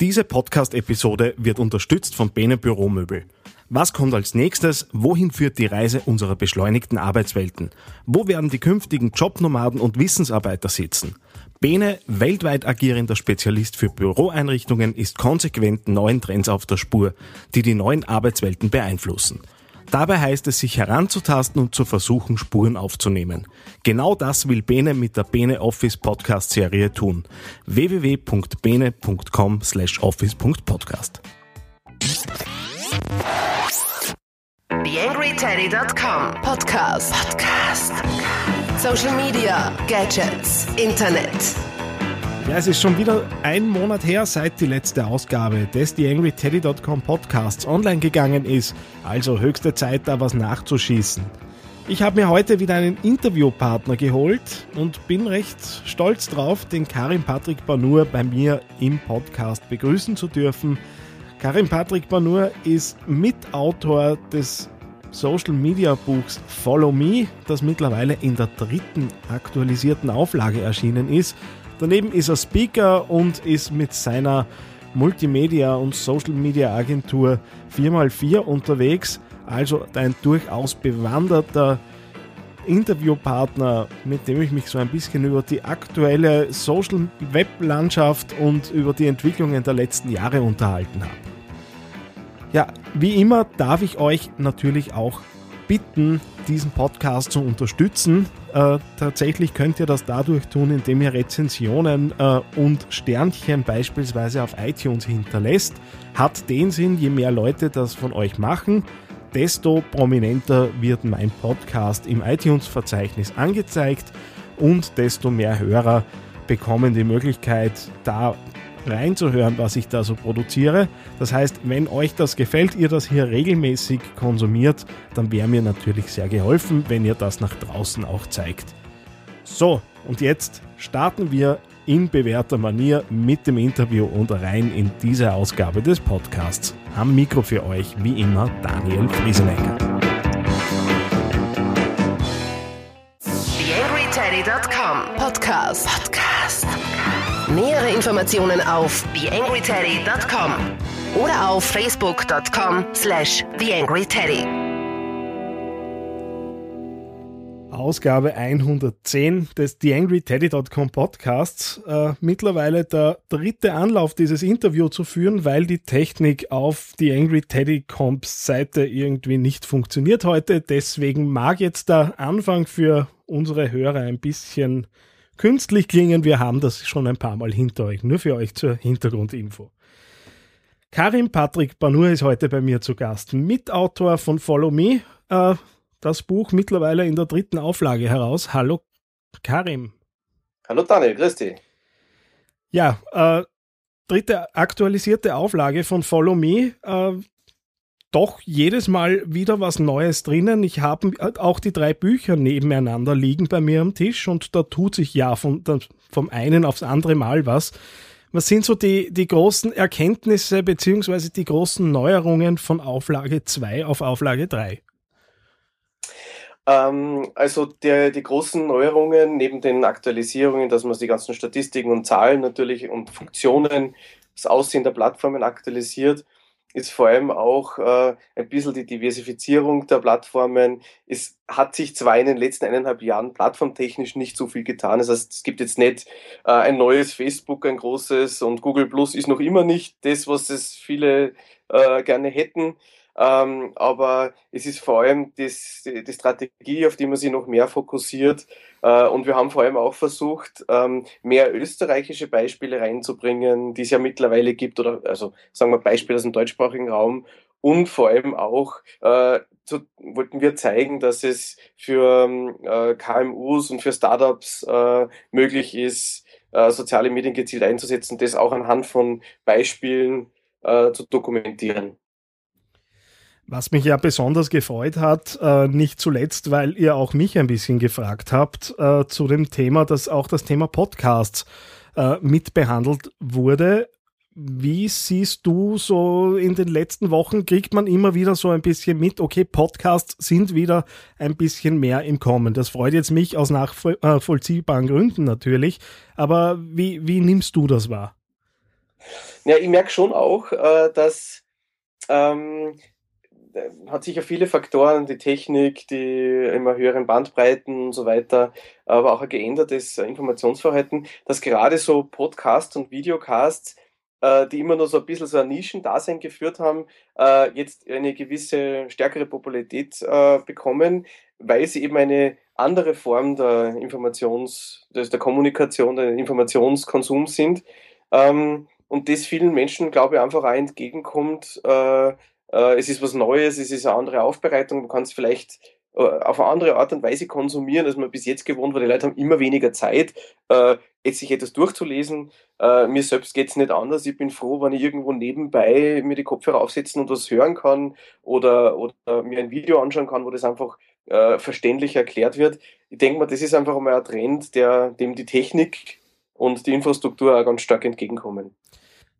Diese Podcast-Episode wird unterstützt von Bene Büromöbel. Was kommt als nächstes? Wohin führt die Reise unserer beschleunigten Arbeitswelten? Wo werden die künftigen Jobnomaden und Wissensarbeiter sitzen? Bene, weltweit agierender Spezialist für Büroeinrichtungen, ist konsequent neuen Trends auf der Spur, die die neuen Arbeitswelten beeinflussen. Dabei heißt es, sich heranzutasten und zu versuchen, Spuren aufzunehmen. Genau das will Bene mit der Bene Office Podcast Serie tun. www.bene.com slash office.podcast. TheAngryTeddy.com Podcast. Podcast. Social Media, Gadgets, Internet. Ja, es ist schon wieder ein Monat her, seit die letzte Ausgabe des TheAngryTeddy.com Podcasts online gegangen ist. Also höchste Zeit, da was nachzuschießen. Ich habe mir heute wieder einen Interviewpartner geholt und bin recht stolz drauf, den Karim Patrick Banur bei mir im Podcast begrüßen zu dürfen. Karim Patrick Banur ist Mitautor des Social Media Buchs Follow Me, das mittlerweile in der dritten aktualisierten Auflage erschienen ist Daneben ist er Speaker und ist mit seiner Multimedia- und Social-Media-Agentur 4x4 unterwegs. Also ein durchaus bewanderter Interviewpartner, mit dem ich mich so ein bisschen über die aktuelle Social-Web-Landschaft und über die Entwicklungen der letzten Jahre unterhalten habe. Ja, wie immer darf ich euch natürlich auch bitten, diesen Podcast zu unterstützen. Äh, tatsächlich könnt ihr das dadurch tun, indem ihr Rezensionen äh, und Sternchen beispielsweise auf iTunes hinterlässt. Hat den Sinn, je mehr Leute das von euch machen, desto prominenter wird mein Podcast im iTunes-Verzeichnis angezeigt und desto mehr Hörer bekommen die Möglichkeit, da reinzuhören, was ich da so produziere. Das heißt, wenn euch das gefällt, ihr das hier regelmäßig konsumiert, dann wäre mir natürlich sehr geholfen, wenn ihr das nach draußen auch zeigt. So, und jetzt starten wir in bewährter Manier mit dem Interview und rein in diese Ausgabe des Podcasts. Am Mikro für euch, wie immer, Daniel Friesenecker. TheAngryTeddy.com Podcast. Podcast. Nähere Informationen auf TheAngryTeddy.com oder auf Facebook.com slash TheAngryTeddy. Ausgabe 110 des TheAngryTeddy.com Podcasts. Äh, mittlerweile der dritte Anlauf, dieses Interview zu führen, weil die Technik auf TheAngryTeddy.coms Seite irgendwie nicht funktioniert heute. Deswegen mag jetzt der Anfang für unsere Hörer ein bisschen künstlich klingen. Wir haben das schon ein paar Mal hinter euch. Nur für euch zur Hintergrundinfo. Karim Patrick Banur ist heute bei mir zu Gast. Mitautor von Follow Me. Äh, das Buch mittlerweile in der dritten Auflage heraus. Hallo Karim. Hallo Daniel, grüß dich. Ja, äh, dritte aktualisierte Auflage von Follow Me. Äh, doch jedes Mal wieder was Neues drinnen. Ich habe auch die drei Bücher nebeneinander liegen bei mir am Tisch und da tut sich ja von, vom einen aufs andere Mal was. Was sind so die, die großen Erkenntnisse beziehungsweise die großen Neuerungen von Auflage 2 auf Auflage 3? Ähm, also der, die großen Neuerungen neben den Aktualisierungen, dass man die ganzen Statistiken und Zahlen natürlich und Funktionen, das Aussehen der Plattformen aktualisiert, ist vor allem auch äh, ein bisschen die Diversifizierung der Plattformen. Es hat sich zwar in den letzten eineinhalb Jahren plattformtechnisch nicht so viel getan. Das heißt, es gibt jetzt nicht äh, ein neues Facebook, ein großes und Google Plus ist noch immer nicht das, was es viele äh, gerne hätten. Ähm, aber es ist vor allem das, die Strategie, auf die man sich noch mehr fokussiert. Äh, und wir haben vor allem auch versucht, ähm, mehr österreichische Beispiele reinzubringen, die es ja mittlerweile gibt, oder also sagen wir Beispiele aus dem deutschsprachigen Raum. Und vor allem auch äh, so wollten wir zeigen, dass es für äh, KMUs und für Startups äh, möglich ist, äh, soziale Medien gezielt einzusetzen, das auch anhand von Beispielen äh, zu dokumentieren. Was mich ja besonders gefreut hat, äh, nicht zuletzt, weil ihr auch mich ein bisschen gefragt habt äh, zu dem Thema, dass auch das Thema Podcasts äh, mit behandelt wurde. Wie siehst du so in den letzten Wochen, kriegt man immer wieder so ein bisschen mit, okay, Podcasts sind wieder ein bisschen mehr im Kommen. Das freut jetzt mich aus nachvollziehbaren Gründen natürlich. Aber wie, wie nimmst du das wahr? Ja, ich merke schon auch, äh, dass ähm, hat sicher viele Faktoren, die Technik, die immer höheren Bandbreiten und so weiter, aber auch ein geändertes Informationsverhalten, dass gerade so Podcasts und Videocasts, äh, die immer nur so ein bisschen so ein Nischendasein geführt haben, äh, jetzt eine gewisse stärkere Popularität äh, bekommen, weil sie eben eine andere Form der Informations, der Kommunikation, der Informationskonsums sind. Ähm, und das vielen Menschen, glaube ich, einfach auch entgegenkommt. Äh, es ist was Neues, es ist eine andere Aufbereitung, man kann es vielleicht äh, auf eine andere Art und Weise konsumieren, als man bis jetzt gewohnt war. Die Leute haben immer weniger Zeit, äh, jetzt sich etwas durchzulesen. Äh, mir selbst geht es nicht anders. Ich bin froh, wenn ich irgendwo nebenbei mir die Kopfhörer aufsetzen und was hören kann oder, oder mir ein Video anschauen kann, wo das einfach äh, verständlich erklärt wird. Ich denke mal, das ist einfach mal ein Trend, der, dem die Technik und die Infrastruktur auch ganz stark entgegenkommen.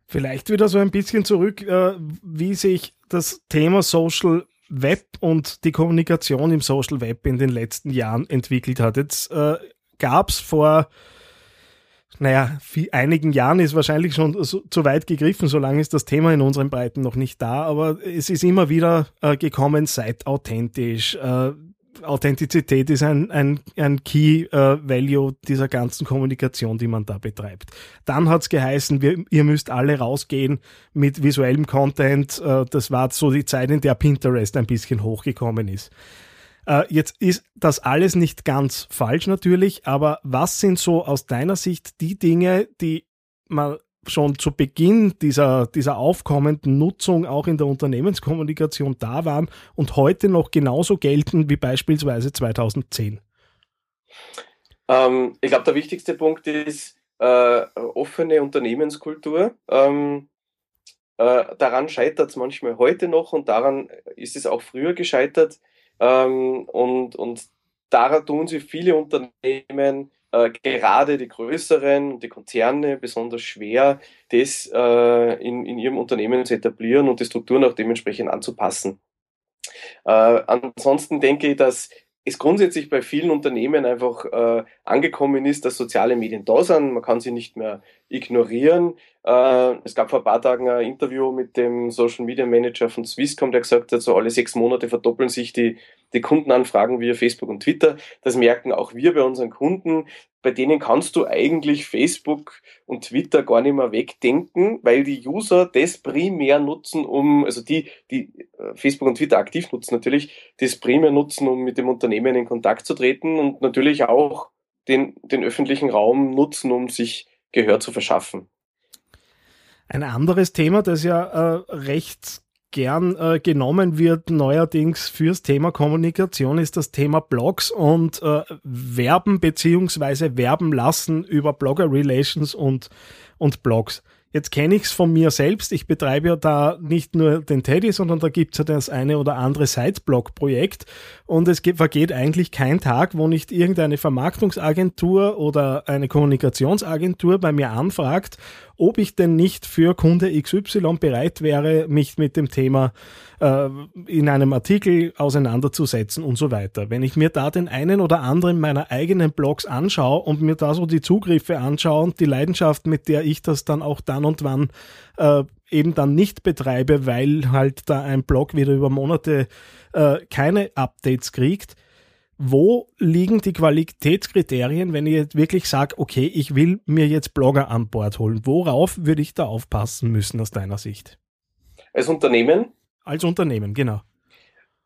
Vielleicht wieder so ein bisschen zurück, äh, wie sich das Thema Social Web und die Kommunikation im Social Web in den letzten Jahren entwickelt hat. Jetzt äh, gab es vor, naja, einigen Jahren ist wahrscheinlich schon so, zu weit gegriffen, solange ist das Thema in unseren Breiten noch nicht da, aber es ist immer wieder äh, gekommen, seid authentisch, äh, Authentizität ist ein, ein, ein Key äh, Value dieser ganzen Kommunikation, die man da betreibt. Dann hat's geheißen, wir, ihr müsst alle rausgehen mit visuellem Content. Äh, das war so die Zeit, in der Pinterest ein bisschen hochgekommen ist. Äh, jetzt ist das alles nicht ganz falsch natürlich, aber was sind so aus deiner Sicht die Dinge, die man schon zu Beginn dieser, dieser aufkommenden Nutzung auch in der Unternehmenskommunikation da waren und heute noch genauso gelten wie beispielsweise 2010? Ähm, ich glaube, der wichtigste Punkt ist äh, offene Unternehmenskultur. Ähm, äh, daran scheitert es manchmal heute noch und daran ist es auch früher gescheitert. Ähm, und, und daran tun sich viele Unternehmen äh, gerade die größeren, die Konzerne besonders schwer, das äh, in, in ihrem Unternehmen zu etablieren und die Strukturen auch dementsprechend anzupassen. Äh, ansonsten denke ich, dass es grundsätzlich bei vielen Unternehmen einfach äh, angekommen ist, dass soziale Medien da sind. Man kann sie nicht mehr ignorieren. Äh, es gab vor ein paar Tagen ein Interview mit dem Social Media Manager von Swisscom, der gesagt hat, so alle sechs Monate verdoppeln sich die, die Kundenanfragen via Facebook und Twitter. Das merken auch wir bei unseren Kunden. Bei denen kannst du eigentlich Facebook und Twitter gar nicht mehr wegdenken, weil die User das primär nutzen, um, also die, die äh, Facebook und Twitter aktiv nutzen natürlich, das primär nutzen, um mit dem Unternehmen in Kontakt zu treten und natürlich auch den, den öffentlichen Raum nutzen, um sich Gehör zu verschaffen. Ein anderes Thema, das ja äh, recht gern äh, genommen wird neuerdings fürs Thema Kommunikation, ist das Thema Blogs und äh, Werben beziehungsweise Werben lassen über Blogger Relations und, und Blogs. Jetzt kenne ich es von mir selbst. Ich betreibe ja da nicht nur den Teddy, sondern da gibt es ja das eine oder andere Sideblog-Projekt. Und es vergeht eigentlich kein Tag, wo nicht irgendeine Vermarktungsagentur oder eine Kommunikationsagentur bei mir anfragt, ob ich denn nicht für Kunde XY bereit wäre, mich mit dem Thema äh, in einem Artikel auseinanderzusetzen und so weiter. Wenn ich mir da den einen oder anderen meiner eigenen Blogs anschaue und mir da so die Zugriffe anschaue und die Leidenschaft, mit der ich das dann auch dann und wann äh, eben dann nicht betreibe, weil halt da ein Blog wieder über Monate äh, keine Updates kriegt, wo liegen die Qualitätskriterien, wenn ich jetzt wirklich sage, okay, ich will mir jetzt Blogger an Bord holen? Worauf würde ich da aufpassen müssen aus deiner Sicht? Als Unternehmen? Als Unternehmen, genau.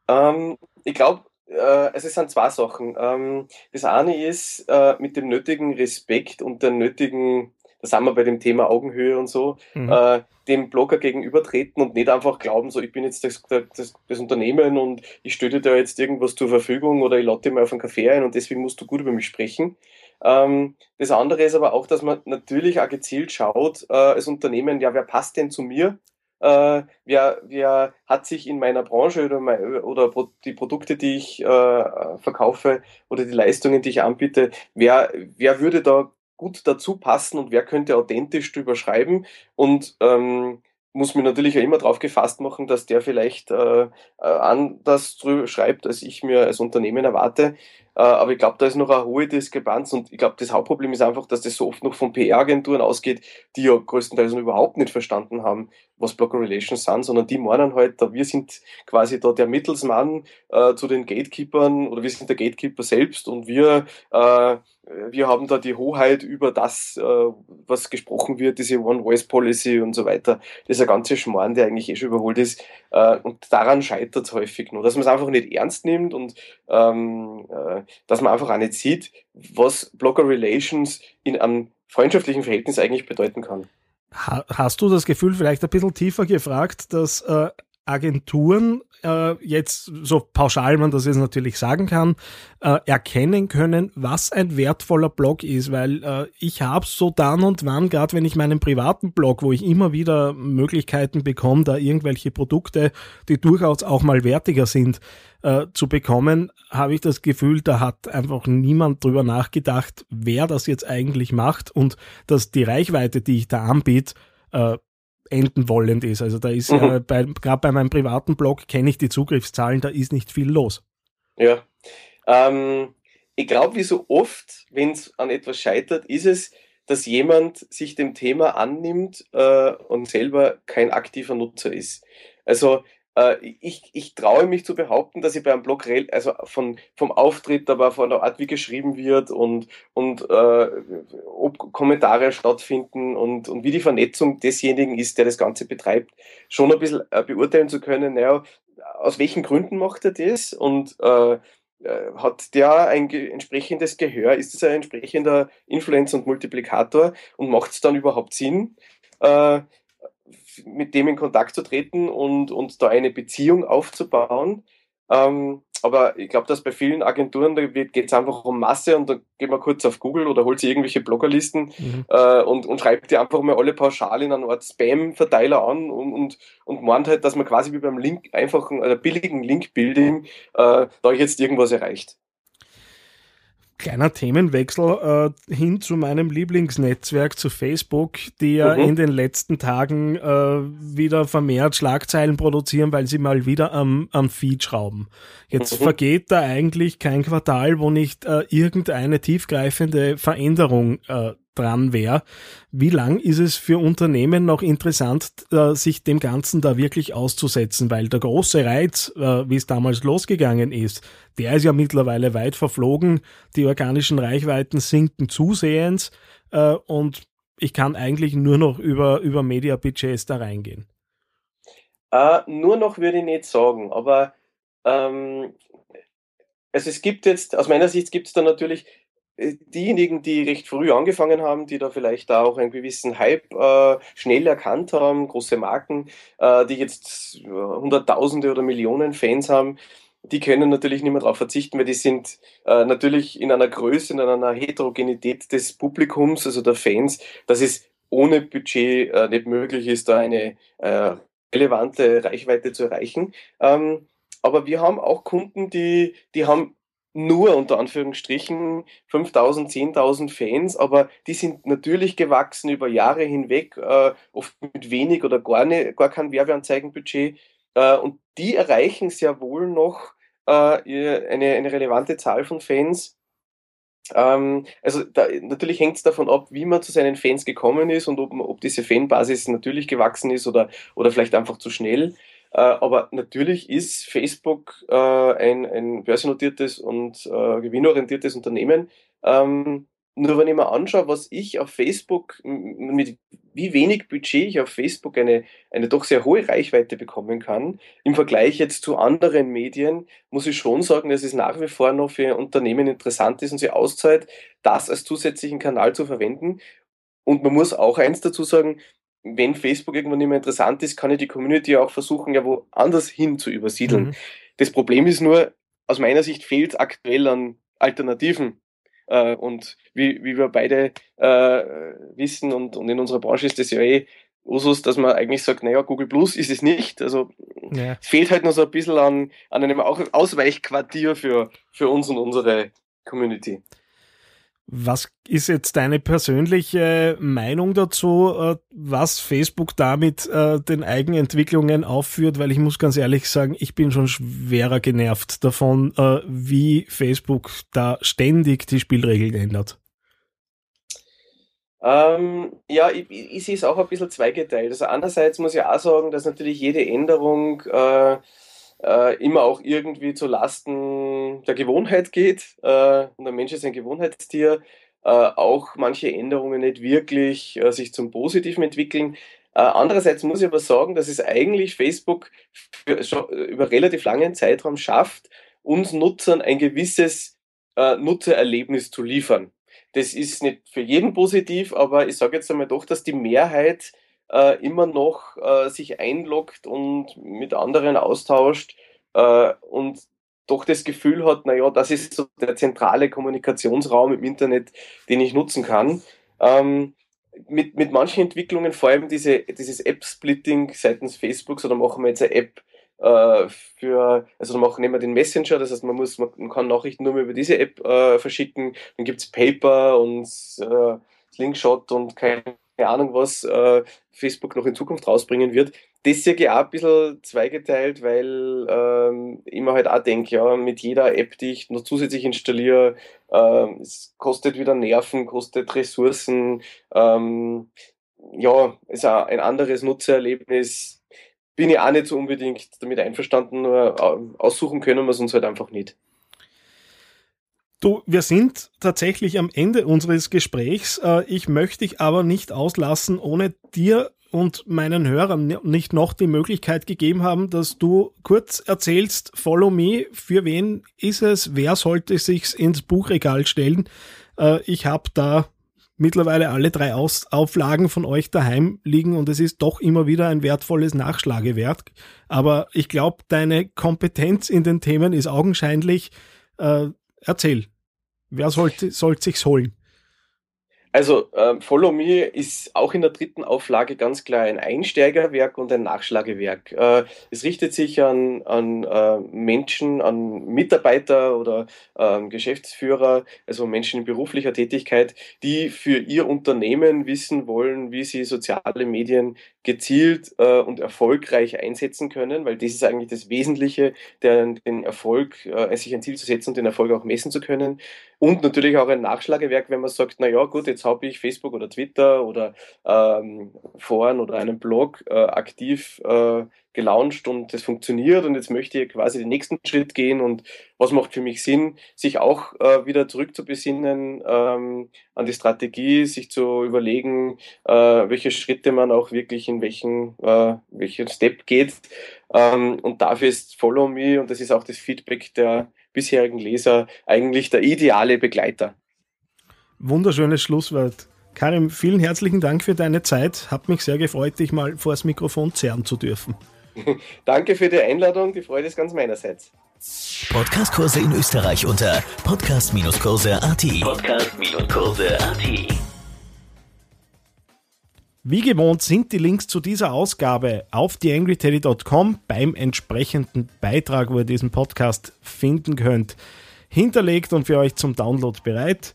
Ähm, ich glaube, äh, es sind zwei Sachen. Ähm, das eine ist äh, mit dem nötigen Respekt und der nötigen da sind wir bei dem Thema Augenhöhe und so, mhm. äh, dem Blogger gegenübertreten und nicht einfach glauben, so ich bin jetzt das, das, das Unternehmen und ich stelle dir da jetzt irgendwas zur Verfügung oder ich lade dir mal auf einen Kaffee ein und deswegen musst du gut über mich sprechen. Ähm, das andere ist aber auch, dass man natürlich auch gezielt schaut, äh, als Unternehmen, ja, wer passt denn zu mir? Äh, wer, wer hat sich in meiner Branche oder, mein, oder die Produkte, die ich äh, verkaufe oder die Leistungen, die ich anbiete, wer, wer würde da gut dazu passen und wer könnte authentisch drüber schreiben und ähm, muss mir natürlich ja immer darauf gefasst machen, dass der vielleicht äh, äh, anders drüber schreibt, als ich mir als Unternehmen erwarte. Äh, aber ich glaube, da ist noch eine hohe Diskrepanz und ich glaube, das Hauptproblem ist einfach, dass das so oft noch von PR-Agenturen ausgeht, die ja größtenteils noch überhaupt nicht verstanden haben, was Blocker Relations sind, sondern die meinen halt, wir sind quasi da der Mittelsmann äh, zu den Gatekeepern oder wir sind der Gatekeeper selbst und wir, äh, wir haben da die Hoheit über das, äh, was gesprochen wird, diese One-Voice-Policy und so weiter. Das ist ein ganzer Schmarrn, der eigentlich eh schon überholt ist. Äh, und daran scheitert es häufig nur, dass man es einfach nicht ernst nimmt und ähm, äh, dass man einfach auch nicht sieht, was Blogger Relations in einem freundschaftlichen Verhältnis eigentlich bedeuten kann. Hast du das Gefühl, vielleicht ein bisschen tiefer gefragt, dass äh, Agenturen äh, jetzt, so pauschal man das jetzt natürlich sagen kann, äh, erkennen können, was ein wertvoller Blog ist, weil äh, ich habe so dann und wann, gerade wenn ich meinen privaten Blog, wo ich immer wieder Möglichkeiten bekomme, da irgendwelche Produkte, die durchaus auch mal wertiger sind, äh, zu bekommen, habe ich das Gefühl, da hat einfach niemand drüber nachgedacht, wer das jetzt eigentlich macht und dass die Reichweite, die ich da anbiete, äh, enden wollend ist. Also da ist mhm. ja, bei, gerade bei meinem privaten Blog kenne ich die Zugriffszahlen, da ist nicht viel los. Ja. Ähm, ich glaube, wie so oft, wenn es an etwas scheitert, ist es, dass jemand sich dem Thema annimmt äh, und selber kein aktiver Nutzer ist. Also äh, ich, ich traue mich zu behaupten, dass ich bei einem Blog, also von, vom Auftritt, aber von der Art, wie geschrieben wird und, und äh, ob Kommentare stattfinden und, und wie die Vernetzung desjenigen ist, der das Ganze betreibt, schon ein bisschen äh, beurteilen zu können, naja, aus welchen Gründen macht er das und äh, äh hat der ein entsprechendes Gehör? Ist es ein entsprechender Influencer und Multiplikator? Und macht es dann überhaupt Sinn, äh, mit dem in Kontakt zu treten und, und da eine Beziehung aufzubauen. Ähm, aber ich glaube, dass bei vielen Agenturen, da geht es einfach um Masse und da geht man kurz auf Google oder holt sich irgendwelche Bloggerlisten mhm. äh, und, und schreibt die einfach mal alle pauschal in eine Art Spam-Verteiler an und, und, und meint halt, dass man quasi wie beim Link, einfachen oder billigen Link-Building äh, da jetzt irgendwas erreicht. Kleiner Themenwechsel äh, hin zu meinem Lieblingsnetzwerk, zu Facebook, die ja mhm. in den letzten Tagen äh, wieder vermehrt Schlagzeilen produzieren, weil sie mal wieder am, am Feed schrauben. Jetzt mhm. vergeht da eigentlich kein Quartal, wo nicht äh, irgendeine tiefgreifende Veränderung äh, dran wäre. Wie lang ist es für Unternehmen noch interessant, äh, sich dem Ganzen da wirklich auszusetzen? Weil der große Reiz, äh, wie es damals losgegangen ist, der ist ja mittlerweile weit verflogen. Die organischen Reichweiten sinken zusehends äh, und ich kann eigentlich nur noch über, über Media-Budgets da reingehen. Uh, nur noch würde ich nicht sagen, aber ähm, also es gibt jetzt, aus meiner Sicht gibt es da natürlich diejenigen, die recht früh angefangen haben, die da vielleicht auch einen gewissen Hype äh, schnell erkannt haben, große Marken, äh, die jetzt äh, Hunderttausende oder Millionen Fans haben, die können natürlich nicht mehr darauf verzichten, weil die sind äh, natürlich in einer Größe, in einer Heterogenität des Publikums, also der Fans, dass es ohne Budget äh, nicht möglich ist, da eine relevante Reichweite zu erreichen. Ähm, aber wir haben auch Kunden, die, die haben nur unter Anführungsstrichen 5000, 10.000 Fans, aber die sind natürlich gewachsen über Jahre hinweg, äh, oft mit wenig oder gar, nicht, gar kein Werbeanzeigenbudget. Äh, und die erreichen sehr wohl noch äh, eine, eine relevante Zahl von Fans. Ähm, also da, natürlich hängt es davon ab, wie man zu seinen Fans gekommen ist und ob, ob diese Fanbasis natürlich gewachsen ist oder, oder vielleicht einfach zu schnell. Äh, aber natürlich ist Facebook äh, ein, ein börsennotiertes und äh, gewinnorientiertes Unternehmen. Ähm, nur wenn ich mir anschaue, was ich auf Facebook, mit wie wenig Budget ich auf Facebook eine, eine doch sehr hohe Reichweite bekommen kann, im Vergleich jetzt zu anderen Medien, muss ich schon sagen, dass es nach wie vor noch für Unternehmen interessant ist und sie auszahlt, das als zusätzlichen Kanal zu verwenden. Und man muss auch eins dazu sagen, wenn Facebook irgendwann nicht mehr interessant ist, kann ich die Community auch versuchen, ja woanders hin zu übersiedeln. Mhm. Das Problem ist nur, aus meiner Sicht fehlt es aktuell an Alternativen. Äh, und wie, wie wir beide äh, wissen und, und in unserer Branche ist das ja eh Usus, dass man eigentlich sagt, naja, Google Plus ist es nicht. Also ja. es fehlt halt noch so ein bisschen an, an einem Ausweichquartier für, für uns und unsere Community. Was ist jetzt deine persönliche Meinung dazu, äh, was Facebook damit äh, den Eigenentwicklungen aufführt? Weil ich muss ganz ehrlich sagen, ich bin schon schwerer genervt davon, äh, wie Facebook da ständig die Spielregeln ändert. Ähm, ja, ich, ich, sehe es auch ein bisschen zweigeteilt. Also einerseits muss ich auch sagen, dass natürlich jede Änderung äh, äh, immer auch irgendwie zu Lasten der Gewohnheit geht. Äh, und der Mensch ist ein Gewohnheitstier. Äh, auch manche Änderungen nicht wirklich äh, sich zum Positiven entwickeln. Äh, andererseits muss ich aber sagen, dass es eigentlich Facebook für, schon über relativ langen Zeitraum schafft, uns Nutzern ein gewisses Nutzererlebnis zu liefern. Das ist nicht für jeden positiv, aber ich sage jetzt einmal doch, dass die Mehrheit äh, immer noch äh, sich einloggt und mit anderen austauscht äh, und doch das Gefühl hat, naja, das ist so der zentrale Kommunikationsraum im Internet, den ich nutzen kann. Ähm, mit, mit manchen Entwicklungen, vor allem diese, dieses App-Splitting seitens Facebook, so da machen wir jetzt eine App äh, für, also machen wir den Messenger, das heißt, man muss, man kann Nachrichten nur mehr über diese App äh, verschicken, dann gibt es Paper und äh, Slingshot und keine Ahnung, was äh, Facebook noch in Zukunft rausbringen wird. Das sehe ich auch ein bisschen zweigeteilt, weil ähm, ich mir halt auch denke, ja, mit jeder App, die ich noch zusätzlich installiere, äh, es kostet wieder Nerven, kostet Ressourcen, ähm, ja, ist auch ein anderes Nutzererlebnis. Bin ich auch nicht so unbedingt damit einverstanden, nur aussuchen können wir es uns halt einfach nicht. Du, wir sind tatsächlich am Ende unseres Gesprächs. Äh, ich möchte dich aber nicht auslassen, ohne dir und meinen Hörern nicht noch die Möglichkeit gegeben haben, dass du kurz erzählst, Follow Me, für wen ist es, wer sollte sich's ins Buchregal stellen? Äh, ich habe da mittlerweile alle drei Auflagen von euch daheim liegen und es ist doch immer wieder ein wertvolles Nachschlagewerk. Aber ich glaube, deine Kompetenz in den Themen ist augenscheinlich. Äh, Erzähl, wer sollte, soll sich's holen? Also äh, Follow Me ist auch in der dritten Auflage ganz klar ein Einsteigerwerk und ein Nachschlagewerk. Äh, es richtet sich an, an äh, Menschen, an Mitarbeiter oder ähm, Geschäftsführer, also Menschen in beruflicher Tätigkeit, die für ihr Unternehmen wissen wollen, wie sie soziale Medien gezielt äh, und erfolgreich einsetzen können, weil das ist eigentlich das Wesentliche, der, den Erfolg, äh, sich ein Ziel zu setzen und den Erfolg auch messen zu können. Und natürlich auch ein Nachschlagewerk, wenn man sagt, na ja, gut, jetzt habe ich Facebook oder Twitter oder ähm, Foren oder einen Blog äh, aktiv äh, gelauncht und das funktioniert und jetzt möchte ich quasi den nächsten Schritt gehen und was macht für mich Sinn, sich auch äh, wieder zurück zu besinnen ähm, an die Strategie, sich zu überlegen, äh, welche Schritte man auch wirklich in welchen, äh, welchen Step geht. Ähm, und dafür ist Follow Me und das ist auch das Feedback der bisherigen Leser eigentlich der ideale Begleiter. Wunderschönes Schlusswort. Karim, vielen herzlichen Dank für deine Zeit. Hat mich sehr gefreut, dich mal vor das Mikrofon zerren zu dürfen. Danke für die Einladung, die Freude ist ganz meinerseits. Podcastkurse in Österreich unter podcast-kurse.at. Podcast-kurse.at. Wie gewohnt sind die Links zu dieser Ausgabe auf theangryteddy.com beim entsprechenden Beitrag, wo ihr diesen Podcast finden könnt, hinterlegt und für euch zum Download bereit.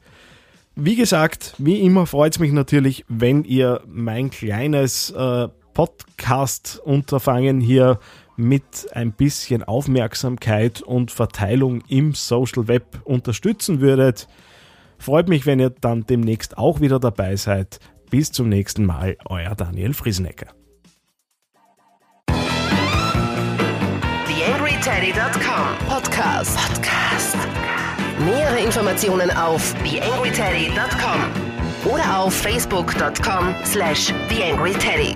Wie gesagt, wie immer freut es mich natürlich, wenn ihr mein kleines äh, Podcast-Unterfangen hier mit ein bisschen Aufmerksamkeit und Verteilung im Social Web unterstützen würdet. Freut mich, wenn ihr dann demnächst auch wieder dabei seid. Bis zum nächsten Mal, euer Daniel Friesenecker. TheAngryTeddy.com Podcast. Podcast. Nähere Informationen auf TheAngryTeddy.com oder auf Facebook.com slash TheAngryTeddy.